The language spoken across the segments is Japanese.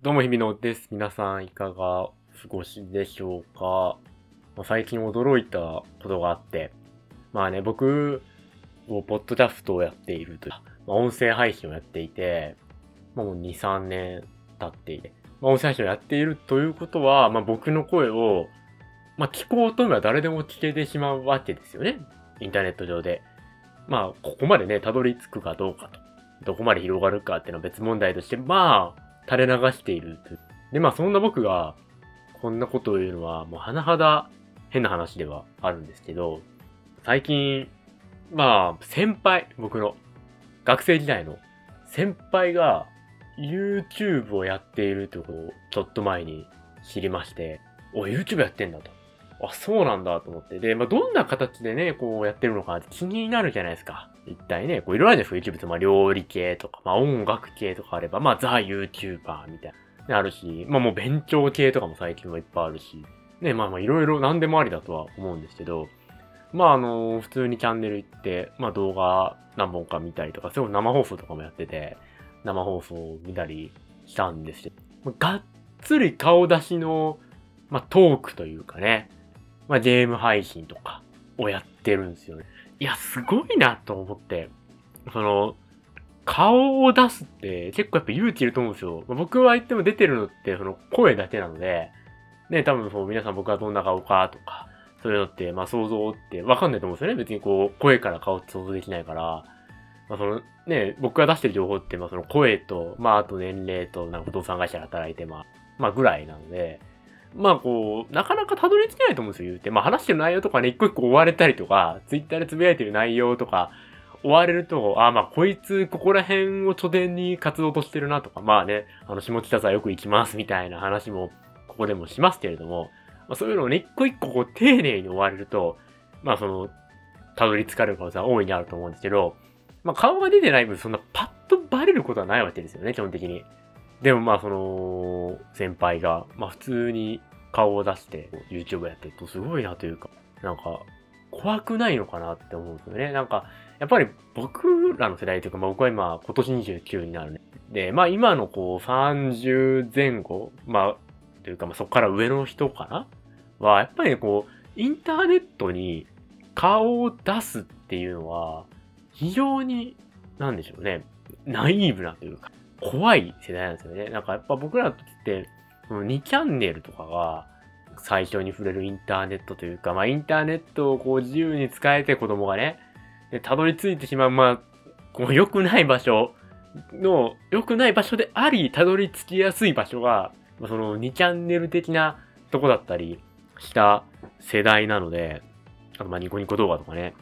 どうも、日々のです。皆さん、いかがお過ごしでしょうか、まあ、最近驚いたことがあって、まあね、僕、ポッドキャストをやっているという、まあ、音声配信をやっていて、まあ、もう2、3年経っていて、まあ、音声配信をやっているということは、まあ、僕の声を、まあ、聞こうと思えば誰でも聞けてしまうわけですよね。インターネット上で。まあ、ここまでね、たどり着くかどうかと。どこまで広がるかっていうのは別問題として、まあ、垂れ流しているで、まあ、そんな僕が、こんなことを言うのは、もう甚だ変な話ではあるんですけど、最近、まあ、先輩、僕の、学生時代の先輩が YouTube をやっているということをちょっと前に知りまして、お、YouTube やってんだと。あ、そうなんだと思って。で、まあ、どんな形でね、こうやってるのか気になるじゃないですか。一体ね、こういろいろあるじゃないですか。YouTube って、まあ、料理系とか、まあ、音楽系とかあれば、まあ、ザ・ YouTuber みたいな。あるし、まあ、もう勉強系とかも最近はいっぱいあるし。ね、まあまあ、いろいろ何でもありだとは思うんですけど、まあ、あの、普通にチャンネル行って、まあ、動画何本か見たりとか、すごい生放送とかもやってて、生放送を見たりしたんですけど、がっつり顔出しの、まあ、トークというかね、まあ、ゲーム配信とかをやってるんですよね。いや、すごいなと思って、その、顔を出すって結構やっぱ勇気いると思うんですよ。僕は言っても出てるのってその声だけなので、ね、多分そう皆さん僕はどんな顔かとか、そういうのって、まあ想像ってわかんないと思うんですよね。別にこう、声から顔って想像できないから。まあその、ね、僕が出してる情報って、まあその声と、まああと年齢と、なんか不動産会社で働いて、まあ、まあぐらいなので、まあこう、なかなかたどり着けないと思うんですよ、言うて。まあ話してる内容とかね、一個一個追われたりとか、ツイッターでつぶやいてる内容とか、追われると、ああ、まあこいつ、ここら辺を拠点に活動としてるなとか、まあね、あの、下北沢よく行きますみたいな話も、ここでもしますけれども、まあそういうのをね、一個一個こう、丁寧に追われると、まあその、たどり着かれる可能性は大いにあると思うんですけど、まあ顔が出てない分、そんなパッとバレることはないわけですよね、基本的に。でもまあその、先輩が、まあ普通に顔を出して YouTube やってるとすごいなというか、なんか、怖くないのかなって思うんですよね。なんか、やっぱり僕らの世代というか、まあ僕は今、今年29になるね。で、まあ今のこう30前後、まあ、というかまあそこから上の人かな？は、やっぱりこう、インターネットに顔を出すっていうのは、非常に、なんでしょうね、ナイーブなというか、怖い世代なんですよね。なんかやっぱ僕らの時って、2チャンネルとかが最初に触れるインターネットというか、まあインターネットをこう自由に使えて子供がね、で、たどり着いてしまう、まあ、こう良くない場所の、良くない場所であり、たどり着きやすい場所が、まあ、その2チャンネル的なとこだったりした世代なので、あとまあニコニコ動画とかね。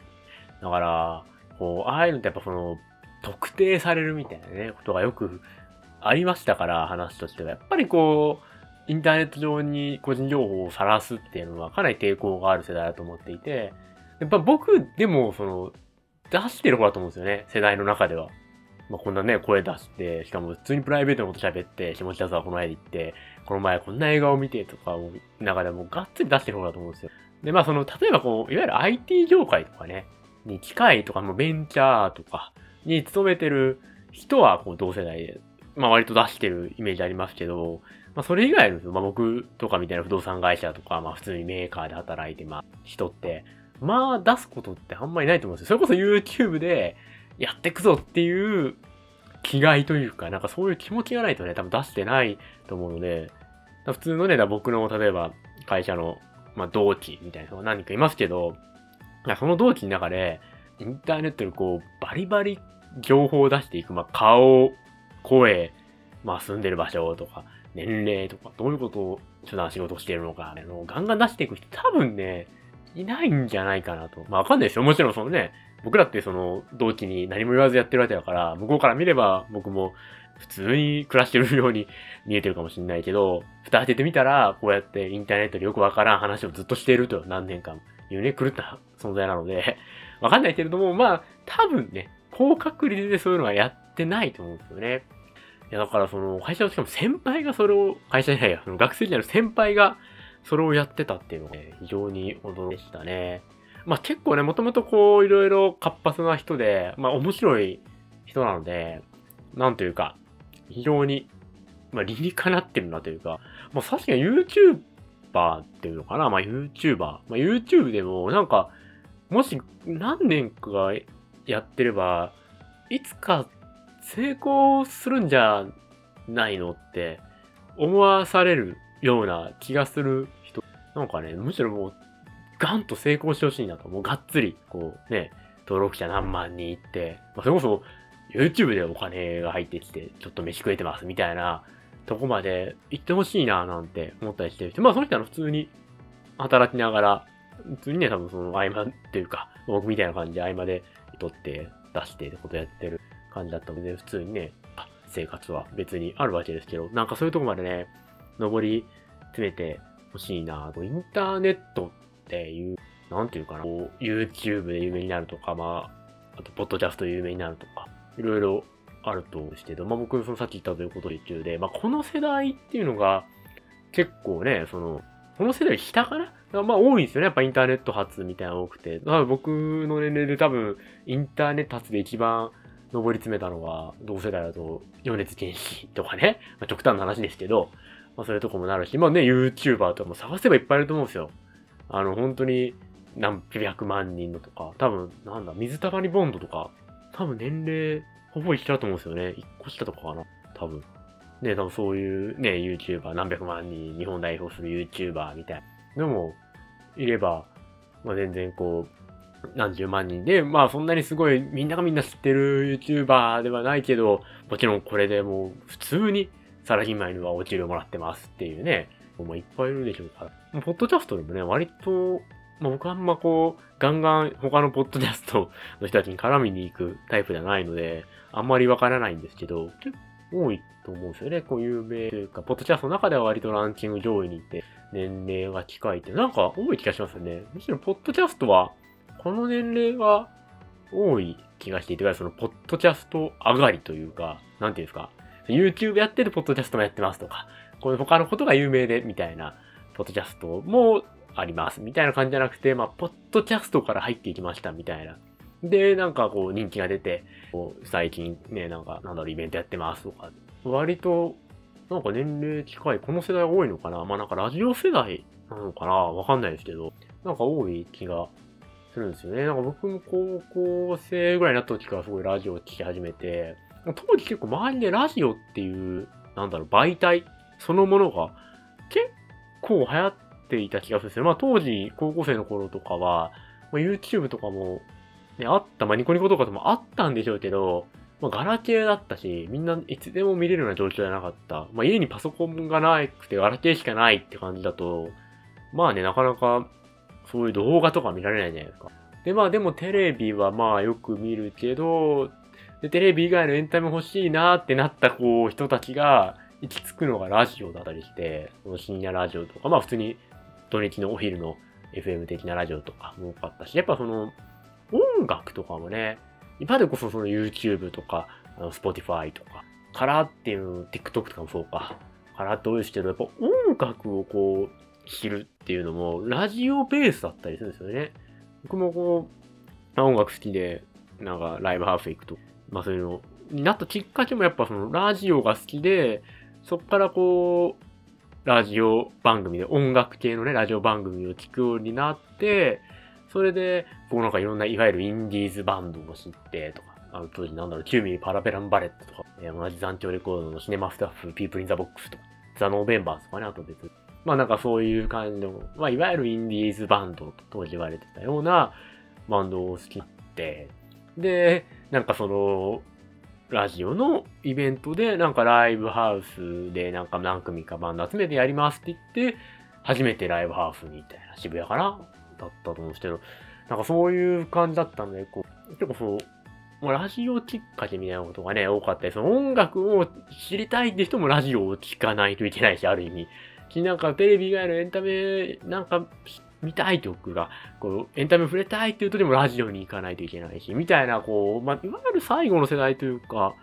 だから、こう、ああいうのってやっぱその、特定されるみたいなね、ことがよくありましたから、話としては。やっぱりこう、インターネット上に個人情報を晒すっていうのはかなり抵抗がある世代だと思っていて、やっぱ僕でもその、出してる方だと思うんですよね、世代の中では。まあ、こんなね、声出して、しかも普通にプライベートのこと喋って、下北沢この前行って、この前こんな映画を見てとかを中でもがっつり出してる方だと思うんですよ。で、まあその、例えばこう、いわゆる IT 業界とかね、に近いとか、もベンチャーとかに勤めてる人はこう同世代で、まあ割と出してるイメージありますけど、まあそれ以外の、まあ僕とかみたいな不動産会社とか、まあ普通にメーカーで働いて、まあ人って、まあ出すことってあんまりないと思うんですよ。それこそ YouTube でやってくぞっていう気概というか、なんかそういう気持ちがないとね、多分出してないと思うので、普通のね、僕の例えば会社の、まあ、同期みたいな人が何人かいますけど、その同期の中で、インターネットにこう、バリバリ情報を出していく、まあ、顔、声、まあ、住んでる場所とか、年齢とか、どういうことを普段仕事してるのか、あのガンガン出していく人多分ね、いないんじゃないかなと。まあわかんないですよ。もちろんそのね、僕らってその同期に何も言わずやってるわけだから、向こうから見れば僕も普通に暮らしてるように見えてるかもしれないけど、蓋開けてみたら、こうやってインターネットでよくわからん話をずっとしていると何年間いうね、狂った存在なので、わかんないけれども、まあ、多分ね、高確率でそういうのはやってないと思うんですよね。いや、だからその、会社のしかも先輩がそれを、会社じゃないや、その学生時代の先輩がそれをやってたっていうのが、ね、非常に驚きでしたね。まあ結構ね、もともとこう、いろいろ活発な人で、まあ面白い人なので、なんというか、非常にまあ理にかなってるなというか、まあ確かに YouTuber っていうのかなまあ YouTuber。まあ YouTube でもなんか、もし何年かやってれば、いつか成功するんじゃないのって思わされるような気がする人。なんかね、むしろもうガンと成功してほしいなと。もうがっつり、こうね、登録者何万人いって、まあ、それこそ YouTube でお金が入ってきて、ちょっと飯食えてますみたいなとこまで行ってほしいななんて思ったりしてる。まあその人は普通に働きながら、普通にね、多分その合間っていうか、僕みたいな感じで合間で撮って出してってことやってる感じだったので、普通にね、生活は別にあるわけですけど、なんかそういうとこまでね、登り詰めてほしいなインターネットっていう、なんていうかな、こう YouTube で有名になるとか、まあ、あと、ポッドキャストで有名になるとか、いろいろあるとしてど、まあ僕、そのさっき言ったということで中で、まあこの世代っていうのが、結構ね、その、この世代下かなまあ多いんですよね。やっぱインターネット発みたいなの多くて。僕の年齢で多分、インターネット発で一番上り詰めたのは、同世代だと、米津玄師とかね。まあ極端な話ですけど、まあそういうとこもなるし、まあね、YouTuber とかも探せばいっぱいいると思うんですよ。あの、本当に何百万人のとか、多分、なんだ、水溜りボンドとか、多分年齢、ほぼ一緒だと思うんですよね。一個下とかかな。多分。ね、多分そういうね、YouTuber、何百万人、日本代表する YouTuber みたいな。でも、いれば、まあ全然こう、何十万人で、まあそんなにすごい、みんながみんな知ってる YouTuber ではないけど、もちろんこれでもう普通にサラリーマンにはお給料もらってますっていうね、もういっぱいいるでしょうから。ポッドキャストでもね、割と、まあ、僕あんまこう、ガンガン他のポッドキャストの人たちに絡みに行くタイプじゃないので、あんまりわからないんですけど、結多いと思うんですよね。こう有名というか、ポッドキャストの中では割とランキング上位にいて、年齢が近いって、なんか多い気がしますよね。むしろポッドキャストは、この年齢が多い気がしていて、そのポッドキャスト上がりというか、なんていうんですか、YouTube やってるポッドキャストもやってますとか、こういう他のことが有名で、みたいな、ポッドキャストもあります、みたいな感じじゃなくて、まあ、ポッドキャストから入っていきました、みたいな。で、なんかこう人気が出て、こう最近ね、なんか、なんだろう、イベントやってますとか、割と、なんか年齢近い、この世代多いのかな。まあなんかラジオ世代なのかな。わかんないですけど、なんか多い気がするんですよね。なんか僕も高校生ぐらいになった時からすごいラジオを聴き始めて、当時結構周りでラジオっていう、なんだろう、媒体そのものが結構流行っていた気がするんですよ。まあ当時、高校生の頃とかは、ま、YouTube とかも、ね、あった、まあニコニコとかでもあったんでしょうけど、まあガラケーだったし、みんないつでも見れるような状況じゃなかった。まあ家にパソコンがなくてガラケーしかないって感じだと、まあね、なかなかそういう動画とか見られないじゃないですか。で、まあでもテレビはまあよく見るけど、で、テレビ以外のエンタメ欲しいなってなったこう人たちが、行き着くのがラジオだったりして、その深夜ラジオとか、まあ普通に土日のお昼の FM 的なラジオとかも多かったし、やっぱその音楽とかもね、今でこそその YouTube とか、あの Spotify とか、からっていう、TikTok とかもそうか、からって多いですけど、やっぱ音楽をこう、知るっていうのも、ラジオベースだったりするんですよね。僕もこう、音楽好きで、なんかライブハウス行くと、まあそういうのになったきっかけもやっぱそのラジオが好きで、そこからこう、ラジオ番組で音楽系のね、ラジオ番組を聴くようになって、それで、こうなんかいろんな、いわゆるインディーズバンドを知ってとか、あの当時なんだろう、9mm Parabellum Bullet とか、えー、同じ残響レコードの cinema staff、People In The Box とか、 THE NOVEMBERS とかね、あと別。にまあなんかそういう感じの、まあいわゆるインディーズバンドと当時言われてたようなバンドを好きって、で、なんかその、ラジオのイベントで、なんかライブハウスでなんか何組かバンド集めてやりますって言って、初めてライブハウスに行ったよな、渋谷かな。だったと思うんですけど、なんかそういう感じだったんで、こう、結構そう、もうラジオきっかけみたいなことがね、多かったり、その音楽を知りたいって人もラジオを聴かないといけないし、ある意味。なんかテレビ以外のエンタメなんか見たい曲が、こう、エンタメ触れたいっていうとでもラジオに行かないといけないし、みたいな、こう、まあ、いわゆる最後の世代というか、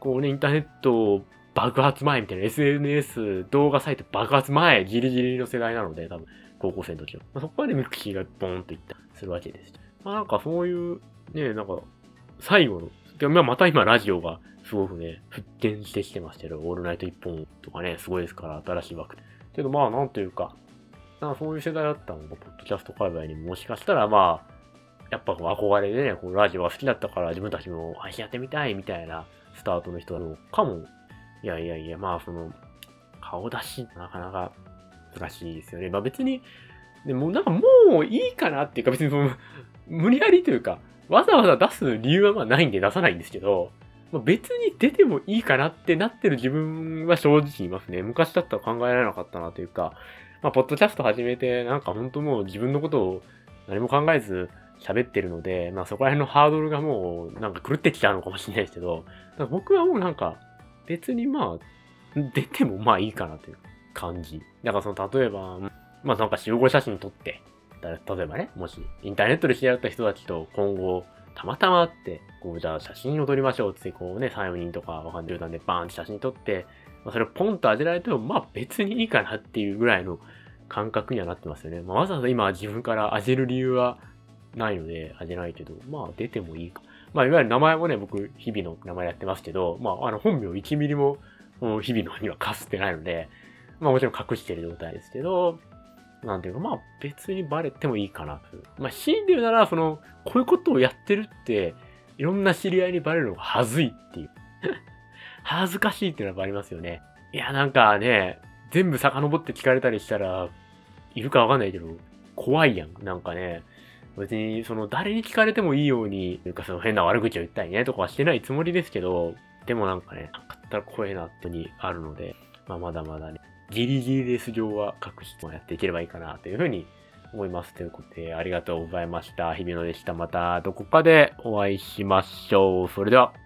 こうね、インターネット爆発前みたいな SNS 動画サイト爆発前、ギリギリの世代なので、多分、高校生の時は。まあ、そこまで mixi がボーンといった、するわけです。まあなんかそういう、ね、なんか、最後の、でもまた今ラジオがすごくね、復権してきてましたけど、オールナイト一本とかね、すごいですから、新しい枠。けどまあ、なんというか、なんかそういう世代だったのが、ポッドキャスト界隈にもしかしたらまあ、やっぱ憧れでね、こうラジオが好きだったから自分たちも配信やってみたいみたいなスタートの人なのかも。いやいやいや、まあその、顔出し、なかなか難しいですよね。まあ別に、でもなんかもういいかなっていうか別にその、無理やりというか、わざわざ出す理由はまあないんで出さないんですけど、まあ、別に出てもいいかなってなってる自分は正直いますね。昔だったら考えられなかったなというか、まあ、ポッドキャスト始めて、なんか本当もう自分のことを何も考えず喋ってるので、まあそこら辺のハードルがもうなんか狂ってきちゃうのかもしれないですけど、僕はもうなんか別にまあ出てもまあいいかなという感じ。だからその例えば、まあなんか集合写真撮って、例えばね、もしインターネットで知り合った人たちと今後たまたまって、こうじゃあ写真を撮りましょうってこうね、3、4人とかわかんないんでバーンって写真撮って、まあ、それをポンと当てられてもまあ別にいいかなっていうぐらいの感覚にはなってますよね。まあ、わざわざ今自分から当てる理由はないので、あげないけど、まあ出てもいいか。まあいわゆる名前もね、僕、日々の名前やってますけど、まああの本名1ミリも、日々のにはかすってないので、まあもちろん隠してる状態ですけど、なんていうか、まあ別にバレてもいいかなと。まあ死んで言うなら、その、こういうことをやってるって、いろんな知り合いにバレるのが恥ずいっていう。恥ずかしいっていうのはありますよね。いや、なんかね、全部遡って聞かれたりしたら、いるかわかんないけど、怖いやん。なんかね、別に、その、誰に聞かれてもいいように、というか、その変な悪口を言ったりね、とかはしてないつもりですけど、でもなんかね、なかったら怖いなってにあるので、まあ、まだまだね、ギリギリレス上は各質問やっていければいいかなというふうに思います。ということで、ありがとうございました。日比野でした。またどこかでお会いしましょう。それでは。